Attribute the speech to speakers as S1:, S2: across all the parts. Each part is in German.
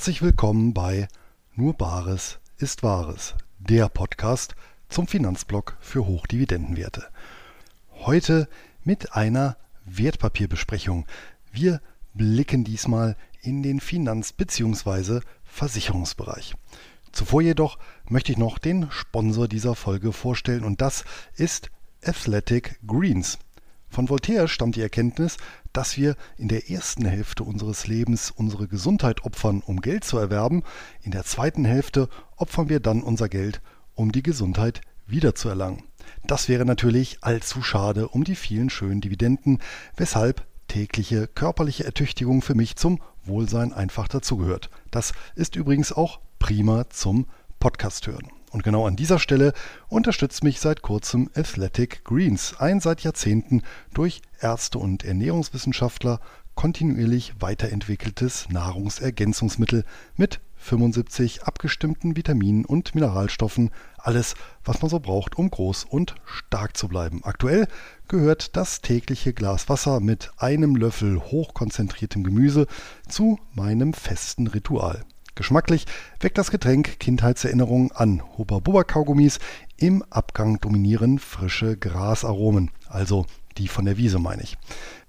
S1: Herzlich willkommen bei Nur Bares ist Wahres, der Podcast zum Finanzblock für Hochdividendenwerte. Heute mit einer Wertpapierbesprechung. Wir blicken diesmal in den Finanz- bzw. Versicherungsbereich. Zuvor jedoch möchte ich noch den Sponsor dieser Folge vorstellen und das ist Athletic Greens. Von Voltaire stammt die Erkenntnis, dass wir in der ersten Hälfte unseres Lebens unsere Gesundheit opfern, um Geld zu erwerben. In der zweiten Hälfte opfern wir dann unser Geld, um die Gesundheit wiederzuerlangen. Das wäre natürlich allzu schade um die vielen schönen Dividenden, weshalb tägliche körperliche Ertüchtigung für mich zum Wohlsein einfach dazugehört. Das ist übrigens auch prima zum Podcast hören. Und genau an dieser Stelle unterstützt mich seit kurzem Athletic Greens, ein seit Jahrzehnten durch Ärzte und Ernährungswissenschaftler kontinuierlich weiterentwickeltes Nahrungsergänzungsmittel mit 75 abgestimmten Vitaminen und Mineralstoffen, alles, was man so braucht, um groß und stark zu bleiben. Aktuell gehört das tägliche Glas Wasser mit einem Löffel hochkonzentriertem Gemüse zu meinem festen Ritual. Geschmacklich weckt das Getränk Kindheitserinnerungen an. Hubba-Bubba-Kaugummis im Abgang dominieren frische Grasaromen, also die von der Wiese meine ich.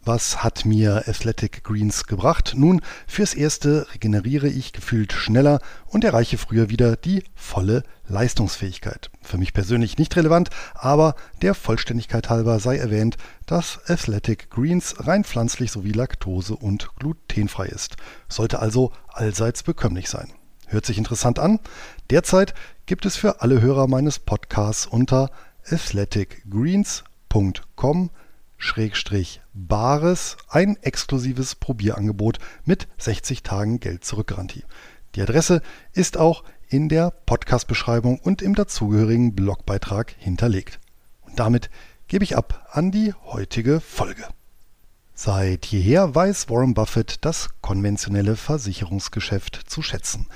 S1: Was hat mir Athletic Greens gebracht? Nun, fürs Erste regeneriere ich gefühlt schneller und erreiche früher wieder die volle Leistungsfähigkeit. Für mich persönlich nicht relevant, aber der Vollständigkeit halber sei erwähnt, dass Athletic Greens rein pflanzlich sowie laktose- und glutenfrei ist. Sollte also allseits bekömmlich sein. Hört sich interessant an? Derzeit gibt es für alle Hörer meines Podcasts unter athleticgreens.com Bares ein exklusives Probierangebot mit 60 Tagen Geld zurück Garantie. Die Adresse ist auch in der Podcast-Beschreibung und im dazugehörigen Blogbeitrag hinterlegt. Und damit gebe ich ab an die heutige Folge. Seit jeher weiß Warren Buffett das konventionelle Versicherungsgeschäft zu schätzen.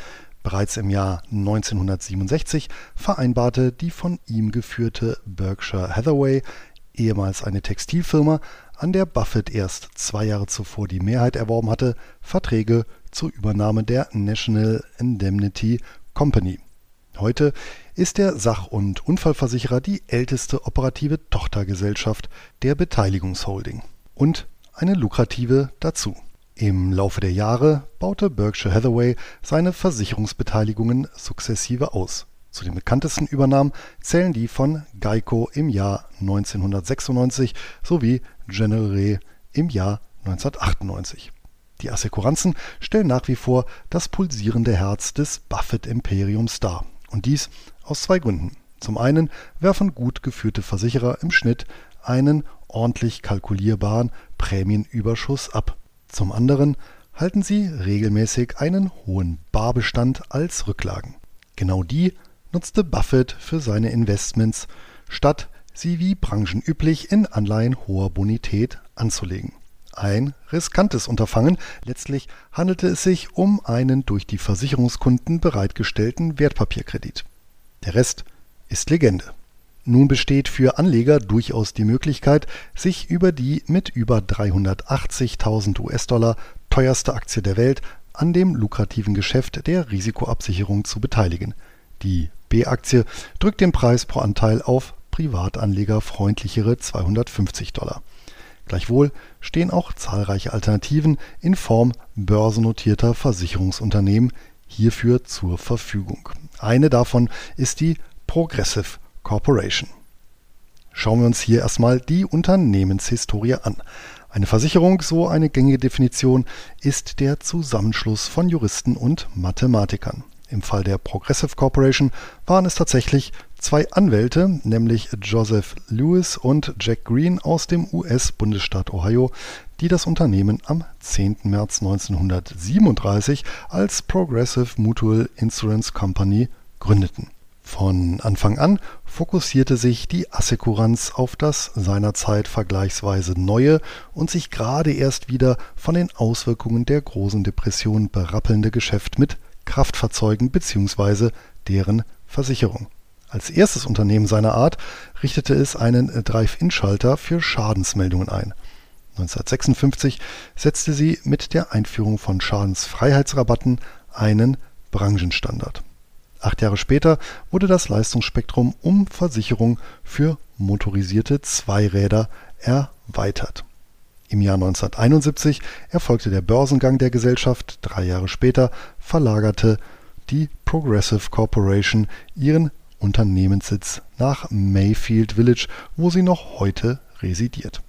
S1: Bereits im Jahr 1967 vereinbarte die von ihm geführte Berkshire Hathaway ehemals eine Textilfirma, an der Buffett erst zwei Jahre zuvor die Mehrheit erworben hatte, Verträge zur Übernahme der National Indemnity Company. Heute ist der Sach- und Unfallversicherer die älteste operative Tochtergesellschaft der Beteiligungsholding und eine lukrative dazu. Im Laufe der Jahre baute Berkshire Hathaway seine Versicherungsbeteiligungen sukzessive aus zu den bekanntesten Übernahmen zählen die von Geico im Jahr 1996 sowie General Re im Jahr 1998. Die Assekuranzen stellen nach wie vor das pulsierende Herz des Buffett-Imperiums dar. Und dies aus zwei Gründen. Zum einen werfen gut geführte Versicherer im Schnitt einen ordentlich kalkulierbaren Prämienüberschuss ab. Zum anderen halten sie regelmäßig einen hohen Barbestand als Rücklagen. Genau die nutzte Buffett für seine Investments, statt sie wie branchenüblich in Anleihen hoher Bonität anzulegen. Ein riskantes Unterfangen, letztlich handelte es sich um einen durch die Versicherungskunden bereitgestellten Wertpapierkredit. Der Rest ist Legende. Nun besteht für Anleger durchaus die Möglichkeit, sich über die mit über 380.000 US-Dollar teuerste Aktie der Welt an dem lukrativen Geschäft der Risikoabsicherung zu beteiligen. Die B-Aktie drückt den Preis pro Anteil auf Privatanleger freundlichere 250 Dollar. Gleichwohl stehen auch zahlreiche Alternativen in Form börsennotierter Versicherungsunternehmen hierfür zur Verfügung. Eine davon ist die Progressive Corporation. Schauen wir uns hier erstmal die Unternehmenshistorie an. Eine Versicherung, so eine gängige Definition, ist der Zusammenschluss von Juristen und Mathematikern. Im Fall der Progressive Corporation waren es tatsächlich zwei Anwälte, nämlich Joseph Lewis und Jack Green aus dem US-Bundesstaat Ohio, die das Unternehmen am 10. März 1937 als Progressive Mutual Insurance Company gründeten. Von Anfang an fokussierte sich die Assekuranz auf das seinerzeit vergleichsweise neue und sich gerade erst wieder von den Auswirkungen der großen Depression berappelnde Geschäft mit Kraftfahrzeugen bzw. deren Versicherung. Als erstes Unternehmen seiner Art richtete es einen Drive-In-Schalter für Schadensmeldungen ein. 1956 setzte sie mit der Einführung von Schadensfreiheitsrabatten einen Branchenstandard. Acht Jahre später wurde das Leistungsspektrum um Versicherung für motorisierte Zweiräder erweitert. Im Jahr 1971 erfolgte der Börsengang der Gesellschaft, drei Jahre später verlagerte die Progressive Corporation ihren Unternehmenssitz nach Mayfield Village, wo sie noch heute residiert.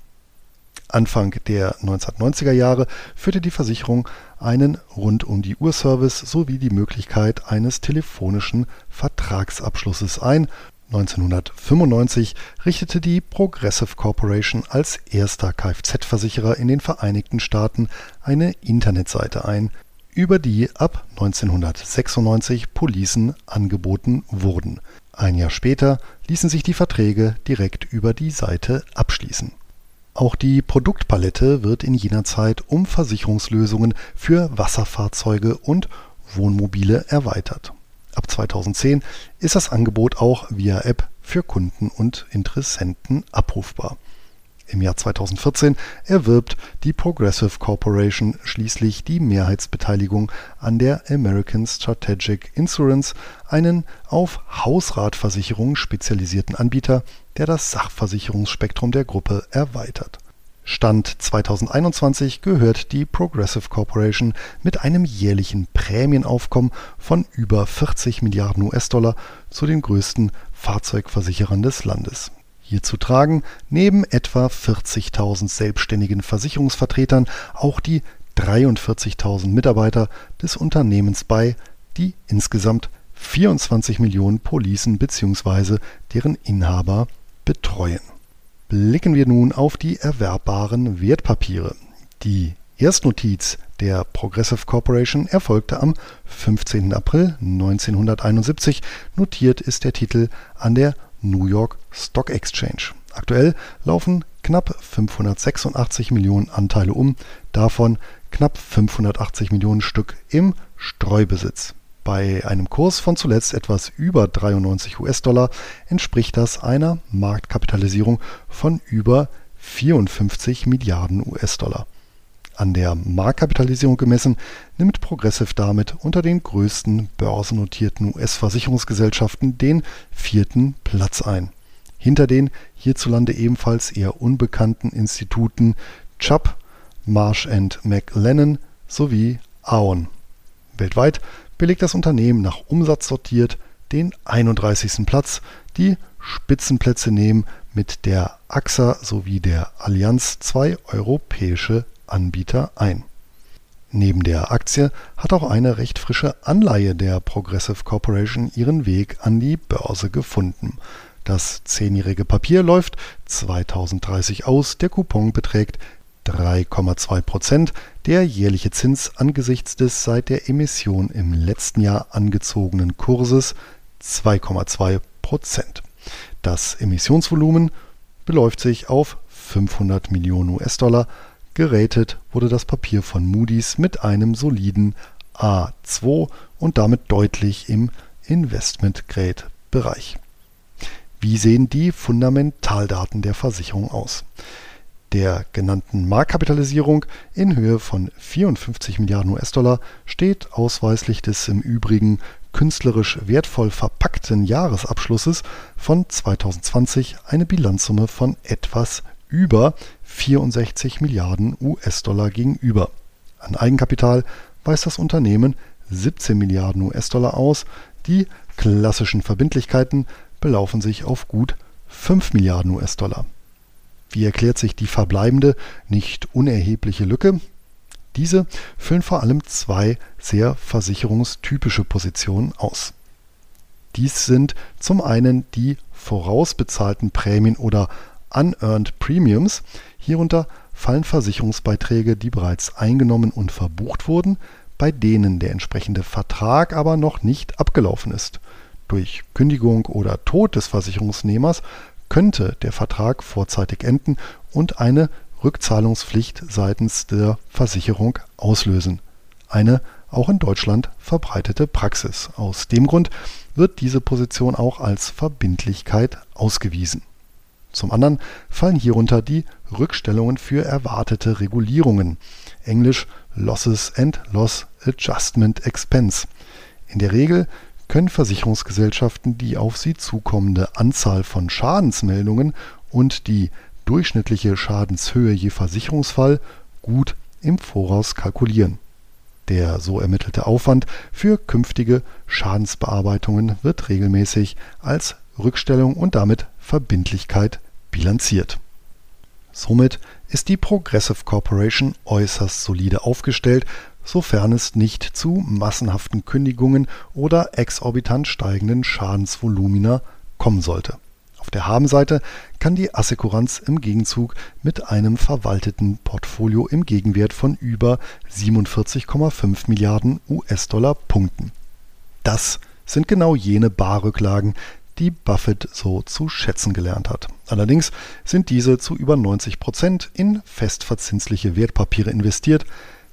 S1: Anfang der 1990er Jahre führte die Versicherung einen Rund-um-die-Uhr-Service sowie die Möglichkeit eines telefonischen Vertragsabschlusses ein. 1995 richtete die Progressive Corporation als erster Kfz-Versicherer in den Vereinigten Staaten eine Internetseite ein, über die ab 1996 Policen angeboten wurden. Ein Jahr später ließen sich die Verträge direkt über die Seite abschließen auch die Produktpalette wird in jener Zeit um Versicherungslösungen für Wasserfahrzeuge und Wohnmobile erweitert. Ab 2010 ist das Angebot auch via App für Kunden und Interessenten abrufbar im Jahr 2014 erwirbt die Progressive Corporation schließlich die Mehrheitsbeteiligung an der American Strategic Insurance, einen auf Hausratversicherungen spezialisierten Anbieter, der das Sachversicherungsspektrum der Gruppe erweitert. Stand 2021 gehört die Progressive Corporation mit einem jährlichen Prämienaufkommen von über 40 Milliarden US-Dollar zu den größten Fahrzeugversicherern des Landes Hierzu tragen neben etwa 40.000 selbstständigen Versicherungsvertretern auch die 43.000 Mitarbeiter des Unternehmens bei, die insgesamt 24 Millionen Policen bzw. deren Inhaber betreuen. Blicken wir nun auf die erwerbbaren Wertpapiere. Die Erstnotiz der Progressive Corporation erfolgte am 15. April 1971. Notiert ist der Titel an der New York Stock Exchange. Aktuell laufen knapp 586 Millionen Anteile um, davon knapp 580 Millionen Stück im Streubesitz. Bei einem Kurs von zuletzt etwas über 93 US-Dollar entspricht das einer Marktkapitalisierung von über 54 Milliarden US-Dollar. An der Marktkapitalisierung gemessen nimmt Progressive damit unter den größten börsennotierten US-Versicherungsgesellschaften den vierten Platz ein. Hinter den hierzulande ebenfalls eher unbekannten Instituten Chubb, Marsh McLennan sowie Aon. Weltweit belegt das Unternehmen nach Umsatz sortiert den 31. Platz. Die Spitzenplätze nehmen mit der AXA sowie der Allianz zwei europäische Anbieter ein. Neben der Aktie hat auch eine recht frische Anleihe der Progressive Corporation ihren Weg an die Börse gefunden. Das zehnjährige Papier läuft 2030 aus, der Coupon beträgt 3,2 Prozent, der jährliche Zins angesichts des seit der Emission im letzten Jahr angezogenen Kurses 2,2 Prozent. Das Emissionsvolumen beläuft sich auf 500 Millionen US-Dollar, Geratet wurde das Papier von Moody's mit einem soliden A2 und damit deutlich im Investment-Grade-Bereich. Wie sehen die Fundamentaldaten der Versicherung aus? Der genannten Marktkapitalisierung in Höhe von 54 Milliarden US-Dollar steht ausweislich des im Übrigen künstlerisch wertvoll verpackten Jahresabschlusses von 2020 eine Bilanzsumme von etwas über 64 Milliarden US-Dollar gegenüber. An Eigenkapital weist das Unternehmen 17 Milliarden US-Dollar aus, die klassischen Verbindlichkeiten belaufen sich auf gut 5 Milliarden US-Dollar. Wie erklärt sich die verbleibende, nicht unerhebliche Lücke? Diese füllen vor allem zwei sehr versicherungstypische Positionen aus. Dies sind zum einen die vorausbezahlten Prämien oder Unearned Premiums. Hierunter fallen Versicherungsbeiträge, die bereits eingenommen und verbucht wurden, bei denen der entsprechende Vertrag aber noch nicht abgelaufen ist. Durch Kündigung oder Tod des Versicherungsnehmers könnte der Vertrag vorzeitig enden und eine Rückzahlungspflicht seitens der Versicherung auslösen. Eine auch in Deutschland verbreitete Praxis. Aus dem Grund wird diese Position auch als Verbindlichkeit ausgewiesen zum anderen fallen hierunter die Rückstellungen für erwartete Regulierungen (englisch Losses and Loss Adjustment Expense. In der Regel können Versicherungsgesellschaften die auf sie zukommende Anzahl von Schadensmeldungen und die durchschnittliche Schadenshöhe je Versicherungsfall gut im Voraus kalkulieren. Der so ermittelte Aufwand für künftige Schadensbearbeitungen wird regelmäßig als Rückstellung und damit Verbindlichkeit bilanziert. Somit ist die Progressive Corporation äußerst solide aufgestellt, sofern es nicht zu massenhaften Kündigungen oder exorbitant steigenden Schadensvolumina kommen sollte. Auf der Habenseite kann die Assekuranz im Gegenzug mit einem verwalteten Portfolio im Gegenwert von über 47,5 Milliarden US-Dollar punkten. Das sind genau jene Barrücklagen, die Buffett so zu schätzen gelernt hat. Allerdings sind diese zu über 90 Prozent in festverzinsliche Wertpapiere investiert,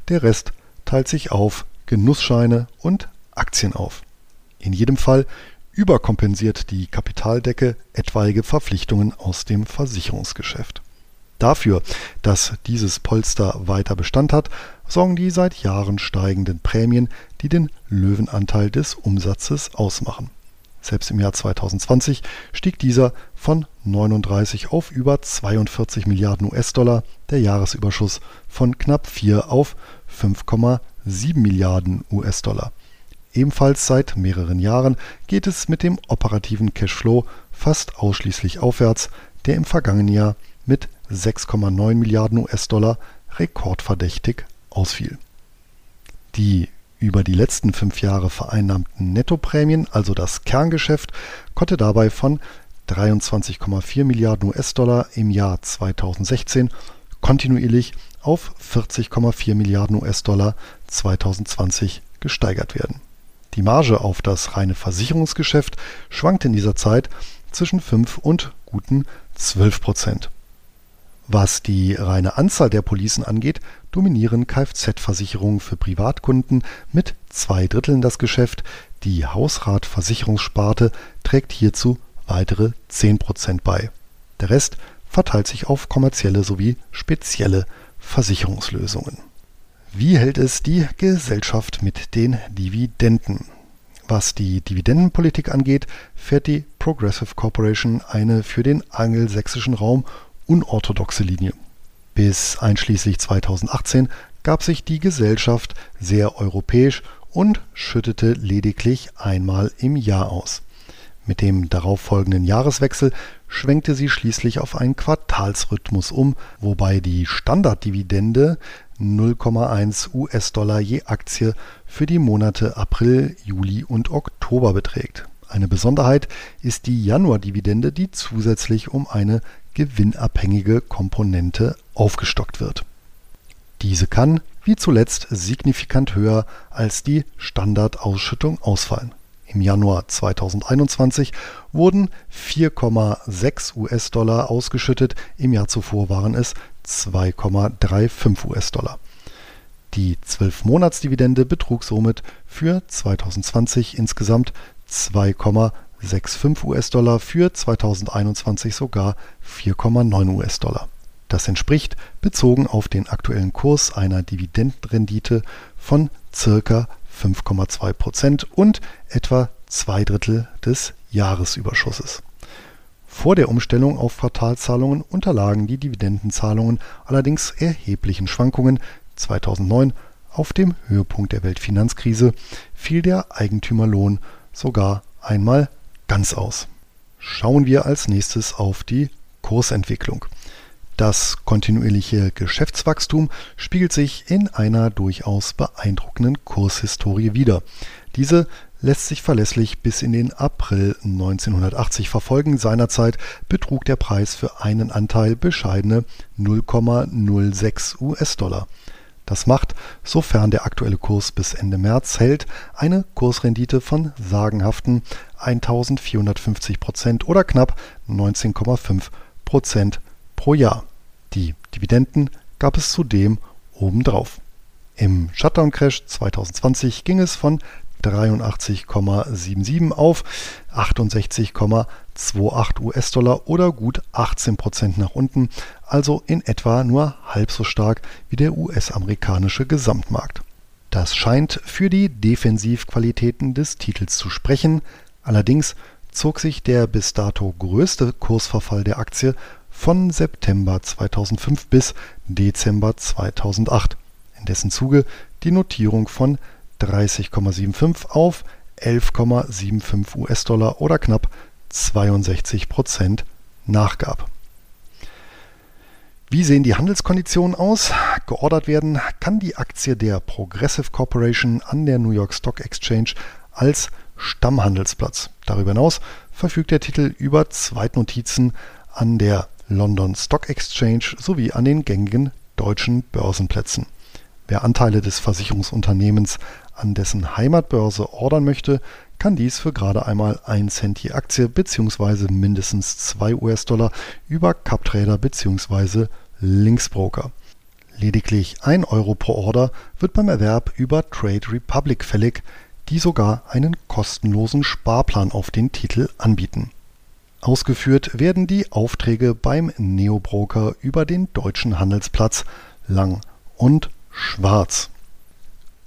S1: der Rest teilt sich auf Genussscheine und Aktien auf. In jedem Fall überkompensiert die Kapitaldecke etwaige Verpflichtungen aus dem Versicherungsgeschäft. Dafür, dass dieses Polster weiter Bestand hat, sorgen die seit Jahren steigenden Prämien, die den Löwenanteil des Umsatzes ausmachen. Selbst im Jahr 2020 stieg dieser von 39 auf über 42 Milliarden US-Dollar, der Jahresüberschuss von knapp 4 auf 5,7 Milliarden US-Dollar. Ebenfalls seit mehreren Jahren geht es mit dem operativen Cashflow fast ausschließlich aufwärts, der im vergangenen Jahr mit 6,9 Milliarden US-Dollar rekordverdächtig ausfiel. Die über die letzten fünf Jahre vereinnahmten Nettoprämien, also das Kerngeschäft, konnte dabei von 23,4 Milliarden US-Dollar im Jahr 2016 kontinuierlich auf 40,4 Milliarden US-Dollar 2020 gesteigert werden. Die Marge auf das reine Versicherungsgeschäft schwankt in dieser Zeit zwischen 5 und guten 12 Prozent. Was die reine Anzahl der Policen angeht, dominieren Kfz-Versicherungen für Privatkunden mit zwei Dritteln das Geschäft. Die Hausratversicherungssparte trägt hierzu weitere 10 Prozent bei. Der Rest verteilt sich auf kommerzielle sowie spezielle Versicherungslösungen. Wie hält es die Gesellschaft mit den Dividenden? Was die Dividendenpolitik angeht, fährt die Progressive Corporation eine für den angelsächsischen Raum unorthodoxe Linie. Bis einschließlich 2018 gab sich die Gesellschaft sehr europäisch und schüttete lediglich einmal im Jahr aus. Mit dem darauffolgenden Jahreswechsel schwenkte sie schließlich auf einen Quartalsrhythmus um, wobei die Standarddividende 0,1 US-Dollar je Aktie für die Monate April, Juli und Oktober beträgt. Eine Besonderheit ist die Januardividende, die zusätzlich um eine gewinnabhängige Komponente aufgestockt wird. Diese kann, wie zuletzt, signifikant höher als die Standardausschüttung ausfallen. Im Januar 2021 wurden 4,6 US-Dollar ausgeschüttet, im Jahr zuvor waren es 2,35 US-Dollar. Die 12-Monats-Dividende betrug somit für 2020 insgesamt 2,65 US-Dollar, für 2021 sogar 4,9 US-Dollar. Das entspricht, bezogen auf den aktuellen Kurs, einer Dividendenrendite von circa 5,2 Prozent und etwa zwei Drittel des Jahresüberschusses. Vor der Umstellung auf Quartalzahlungen unterlagen die Dividendenzahlungen allerdings erheblichen Schwankungen. 2009, auf dem Höhepunkt der Weltfinanzkrise, fiel der Eigentümerlohn sogar einmal ganz aus. Schauen wir als nächstes auf die Kursentwicklung. Das kontinuierliche Geschäftswachstum spiegelt sich in einer durchaus beeindruckenden Kurshistorie wider. Diese lässt sich verlässlich bis in den April 1980 verfolgen. Seinerzeit betrug der Preis für einen Anteil bescheidene 0,06 US-Dollar. Das macht, sofern der aktuelle Kurs bis Ende März hält, eine Kursrendite von sagenhaften 1450 Prozent oder knapp 19,5 Prozent pro Jahr. Die Dividenden gab es zudem obendrauf. Im Shutdown-Crash 2020 ging es von 83,77 auf 68,28 US-Dollar oder gut 18 Prozent nach unten, also in etwa nur halb so stark wie der US-amerikanische Gesamtmarkt. Das scheint für die Defensivqualitäten des Titels zu sprechen, allerdings zog sich der bis dato größte Kursverfall der Aktie von September 2005 bis Dezember 2008, in dessen Zuge die Notierung von 30,75 auf 11,75 US-Dollar oder knapp 62 Prozent nachgab. Wie sehen die Handelskonditionen aus? Geordert werden kann die Aktie der Progressive Corporation an der New York Stock Exchange als Stammhandelsplatz. Darüber hinaus verfügt der Titel über Zweitnotizen an der London Stock Exchange sowie an den gängigen deutschen Börsenplätzen. Wer Anteile des Versicherungsunternehmens an dessen Heimatbörse ordern möchte, kann dies für gerade einmal 1 Cent je Aktie bzw. mindestens 2 US-Dollar über CupTrader bzw. Linksbroker. Lediglich 1 Euro pro Order wird beim Erwerb über Trade Republic fällig, die sogar einen kostenlosen Sparplan auf den Titel anbieten. Ausgeführt werden die Aufträge beim Neobroker über den deutschen Handelsplatz Lang und Schwarz.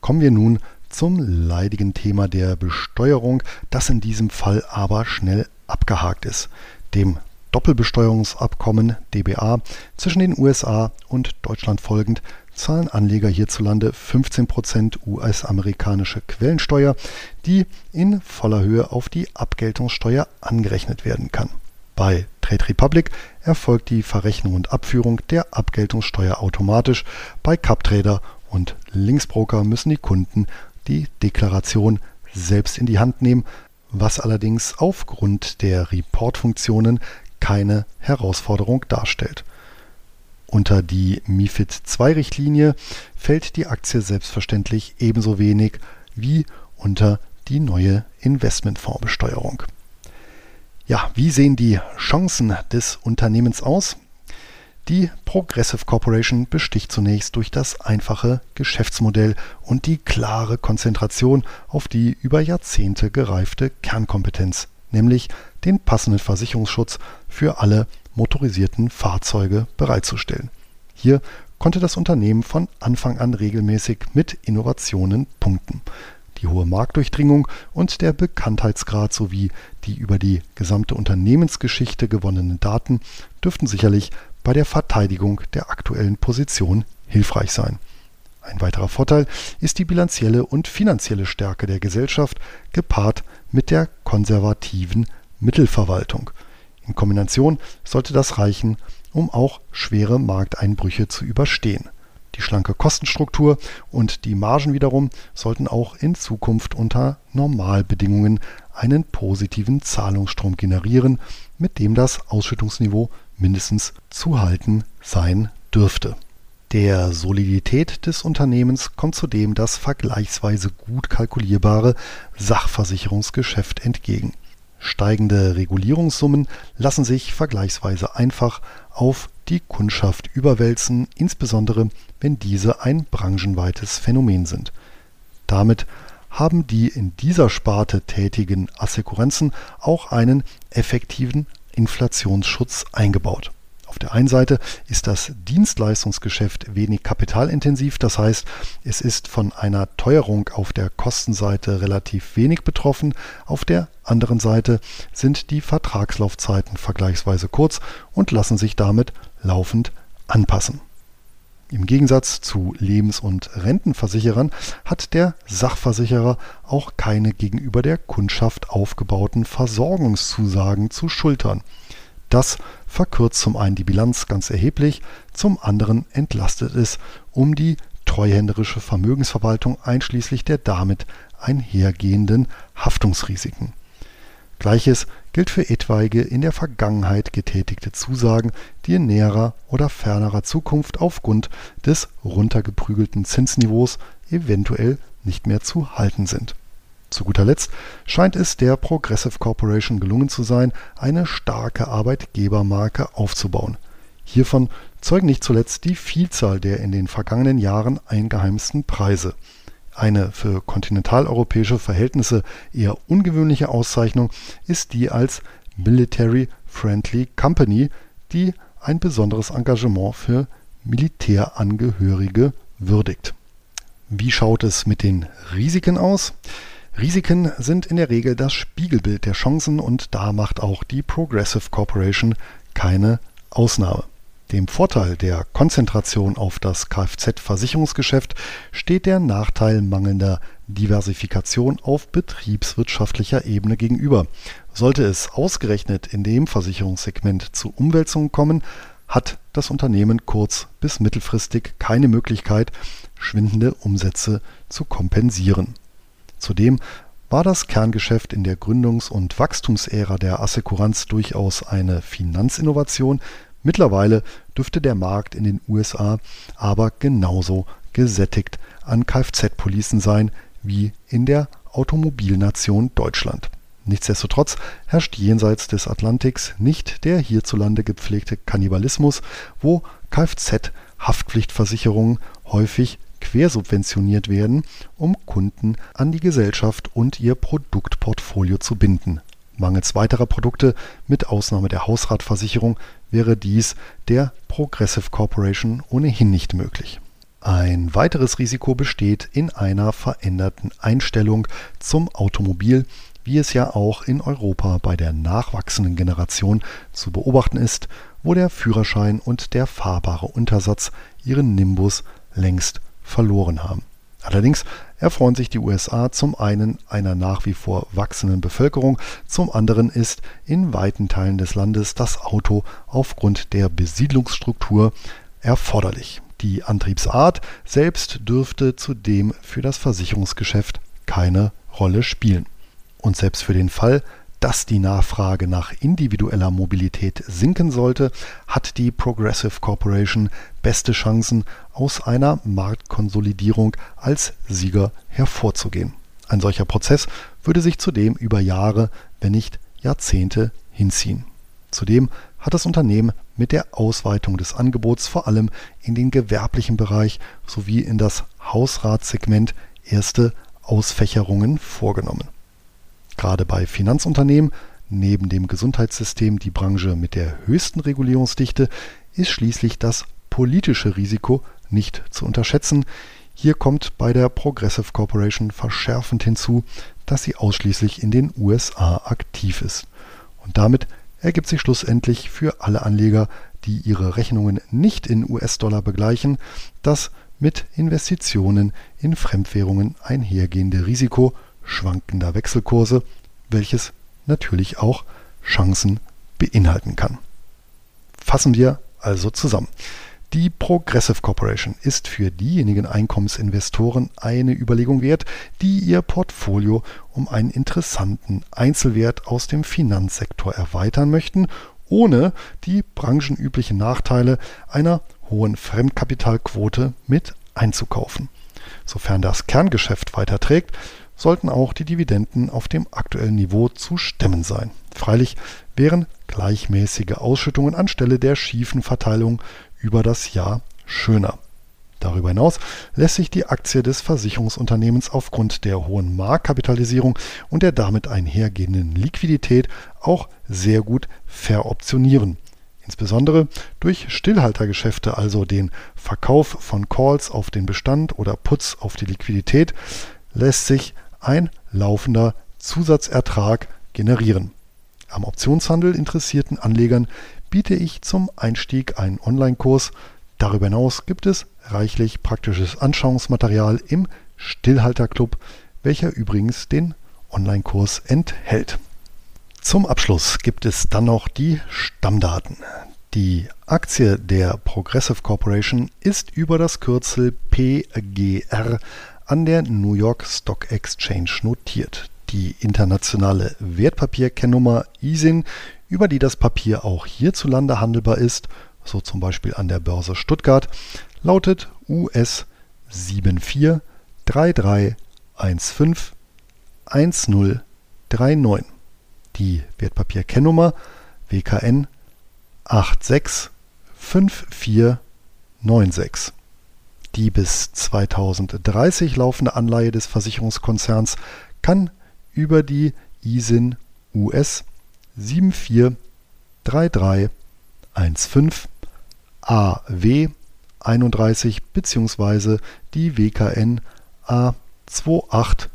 S1: Kommen wir nun zum leidigen Thema der Besteuerung, das in diesem Fall aber schnell abgehakt ist, dem Doppelbesteuerungsabkommen DBA zwischen den USA und Deutschland folgend zahlen Anleger hierzulande 15% US-amerikanische Quellensteuer, die in voller Höhe auf die Abgeltungssteuer angerechnet werden kann. Bei Trade Republic erfolgt die Verrechnung und Abführung der Abgeltungssteuer automatisch. Bei CupTrader und Linksbroker müssen die Kunden die Deklaration selbst in die Hand nehmen, was allerdings aufgrund der Report-Funktionen keine Herausforderung darstellt. Unter die MIFID II-Richtlinie fällt die Aktie selbstverständlich ebenso wenig wie unter die neue Investmentfondsbesteuerung. Ja, wie sehen die Chancen des Unternehmens aus? Die Progressive Corporation besticht zunächst durch das einfache Geschäftsmodell und die klare Konzentration auf die über Jahrzehnte gereifte Kernkompetenz, nämlich den passenden Versicherungsschutz für alle motorisierten Fahrzeuge bereitzustellen. Hier konnte das Unternehmen von Anfang an regelmäßig mit Innovationen punkten. Die hohe Marktdurchdringung und der Bekanntheitsgrad sowie die über die gesamte Unternehmensgeschichte gewonnenen Daten dürften sicherlich bei der Verteidigung der aktuellen Position hilfreich sein. Ein weiterer Vorteil ist die bilanzielle und finanzielle Stärke der Gesellschaft gepaart mit der konservativen Mittelverwaltung. In Kombination sollte das reichen, um auch schwere Markteinbrüche zu überstehen. Die schlanke Kostenstruktur und die Margen wiederum sollten auch in Zukunft unter Normalbedingungen einen positiven Zahlungsstrom generieren, mit dem das Ausschüttungsniveau mindestens zu halten sein dürfte. Der Solidität des Unternehmens kommt zudem das vergleichsweise gut kalkulierbare Sachversicherungsgeschäft entgegen. Steigende Regulierungssummen lassen sich vergleichsweise einfach auf die Kundschaft überwälzen, insbesondere wenn diese ein branchenweites Phänomen sind. Damit haben die in dieser Sparte tätigen Assekuranzen auch einen effektiven Inflationsschutz eingebaut. Auf der einen Seite ist das Dienstleistungsgeschäft wenig kapitalintensiv, das heißt, es ist von einer Teuerung auf der Kostenseite relativ wenig betroffen. Auf der anderen Seite sind die Vertragslaufzeiten vergleichsweise kurz und lassen sich damit laufend anpassen. Im Gegensatz zu Lebens- und Rentenversicherern hat der Sachversicherer auch keine gegenüber der Kundschaft aufgebauten Versorgungszusagen zu schultern. Das verkürzt zum einen die Bilanz ganz erheblich, zum anderen entlastet es um die treuhänderische Vermögensverwaltung einschließlich der damit einhergehenden Haftungsrisiken. Gleiches gilt für etwaige in der Vergangenheit getätigte Zusagen, die in näherer oder fernerer Zukunft aufgrund des runtergeprügelten Zinsniveaus eventuell nicht mehr zu halten sind zu guter Letzt scheint es der Progressive Corporation gelungen zu sein, eine starke Arbeitgebermarke aufzubauen. Hiervon zeugen nicht zuletzt die Vielzahl der in den vergangenen Jahren eingeheimsten Preise. Eine für kontinentaleuropäische Verhältnisse eher ungewöhnliche Auszeichnung ist die als Military Friendly Company, die ein besonderes Engagement für Militärangehörige würdigt. Wie schaut es mit den Risiken aus? Risiken sind in der Regel das Spiegelbild der Chancen und da macht auch die Progressive Corporation keine Ausnahme. Dem Vorteil der Konzentration auf das Kfz-Versicherungsgeschäft steht der Nachteil mangelnder Diversifikation auf betriebswirtschaftlicher Ebene gegenüber. Sollte es ausgerechnet in dem Versicherungssegment zu Umwälzungen kommen, hat das Unternehmen kurz- bis mittelfristig keine Möglichkeit, schwindende Umsätze zu kompensieren. Zudem war das Kerngeschäft in der Gründungs- und Wachstumsära der Assekuranz durchaus eine Finanzinnovation. Mittlerweile dürfte der Markt in den USA aber genauso gesättigt an Kfz-Policen sein wie in der Automobilnation Deutschland. Nichtsdestotrotz herrscht jenseits des Atlantiks nicht der hierzulande gepflegte Kannibalismus, wo Kfz-Haftpflichtversicherungen häufig quersubventioniert werden, um Kunden an die Gesellschaft und ihr Produktportfolio zu binden. Mangels weiterer Produkte mit Ausnahme der Hausratversicherung wäre dies der Progressive Corporation ohnehin nicht möglich. Ein weiteres Risiko besteht in einer veränderten Einstellung zum Automobil, wie es ja auch in Europa bei der nachwachsenden Generation zu beobachten ist, wo der Führerschein und der fahrbare Untersatz ihren Nimbus längst verloren haben. Allerdings erfreuen sich die USA zum einen einer nach wie vor wachsenden Bevölkerung, zum anderen ist in weiten Teilen des Landes das Auto aufgrund der Besiedlungsstruktur erforderlich. Die Antriebsart selbst dürfte zudem für das Versicherungsgeschäft keine Rolle spielen. Und selbst für den Fall, dass die Nachfrage nach individueller Mobilität sinken sollte, hat die Progressive Corporation beste Chancen, aus einer Marktkonsolidierung als Sieger hervorzugehen. Ein solcher Prozess würde sich zudem über Jahre, wenn nicht Jahrzehnte hinziehen. Zudem hat das Unternehmen mit der Ausweitung des Angebots vor allem in den gewerblichen Bereich sowie in das Hausratssegment erste Ausfächerungen vorgenommen. Gerade bei Finanzunternehmen, neben dem Gesundheitssystem die Branche mit der höchsten Regulierungsdichte, ist schließlich das politische Risiko nicht zu unterschätzen. Hier kommt bei der Progressive Corporation verschärfend hinzu, dass sie ausschließlich in den USA aktiv ist. Und damit ergibt sich schlussendlich für alle Anleger, die ihre Rechnungen nicht in US-Dollar begleichen, das mit Investitionen in Fremdwährungen einhergehende Risiko schwankender Wechselkurse, welches natürlich auch Chancen beinhalten kann. Fassen wir also zusammen. Die Progressive Corporation ist für diejenigen Einkommensinvestoren eine Überlegung wert, die ihr Portfolio um einen interessanten Einzelwert aus dem Finanzsektor erweitern möchten, ohne die branchenüblichen Nachteile einer hohen Fremdkapitalquote mit einzukaufen. Sofern das Kerngeschäft weiterträgt, sollten auch die Dividenden auf dem aktuellen Niveau zu stemmen sein. Freilich wären gleichmäßige Ausschüttungen anstelle der schiefen Verteilung über das Jahr schöner. Darüber hinaus lässt sich die Aktie des Versicherungsunternehmens aufgrund der hohen Marktkapitalisierung und der damit einhergehenden Liquidität auch sehr gut veroptionieren. Insbesondere durch Stillhaltergeschäfte, also den Verkauf von Calls auf den Bestand oder Putz auf die Liquidität, lässt sich ein laufender Zusatzertrag generieren. Am Optionshandel interessierten Anlegern biete ich zum Einstieg einen Online-Kurs. Darüber hinaus gibt es reichlich praktisches Anschauungsmaterial im Stillhalterclub, welcher übrigens den Online-Kurs enthält. Zum Abschluss gibt es dann noch die Stammdaten. Die Aktie der Progressive Corporation ist über das Kürzel PGR an der New York Stock Exchange notiert. Die internationale Wertpapierkennnummer ISIN, über die das Papier auch hierzulande handelbar ist, so zum Beispiel an der Börse Stuttgart, lautet US 7433151039. Die Wertpapierkennnummer WKN 865496. Die bis 2030 laufende Anleihe des Versicherungskonzerns kann über die ISIN US 743315 AW 31 bzw. die WKN A28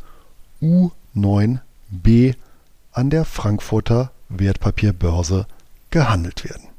S1: U9B an der Frankfurter Wertpapierbörse gehandelt werden.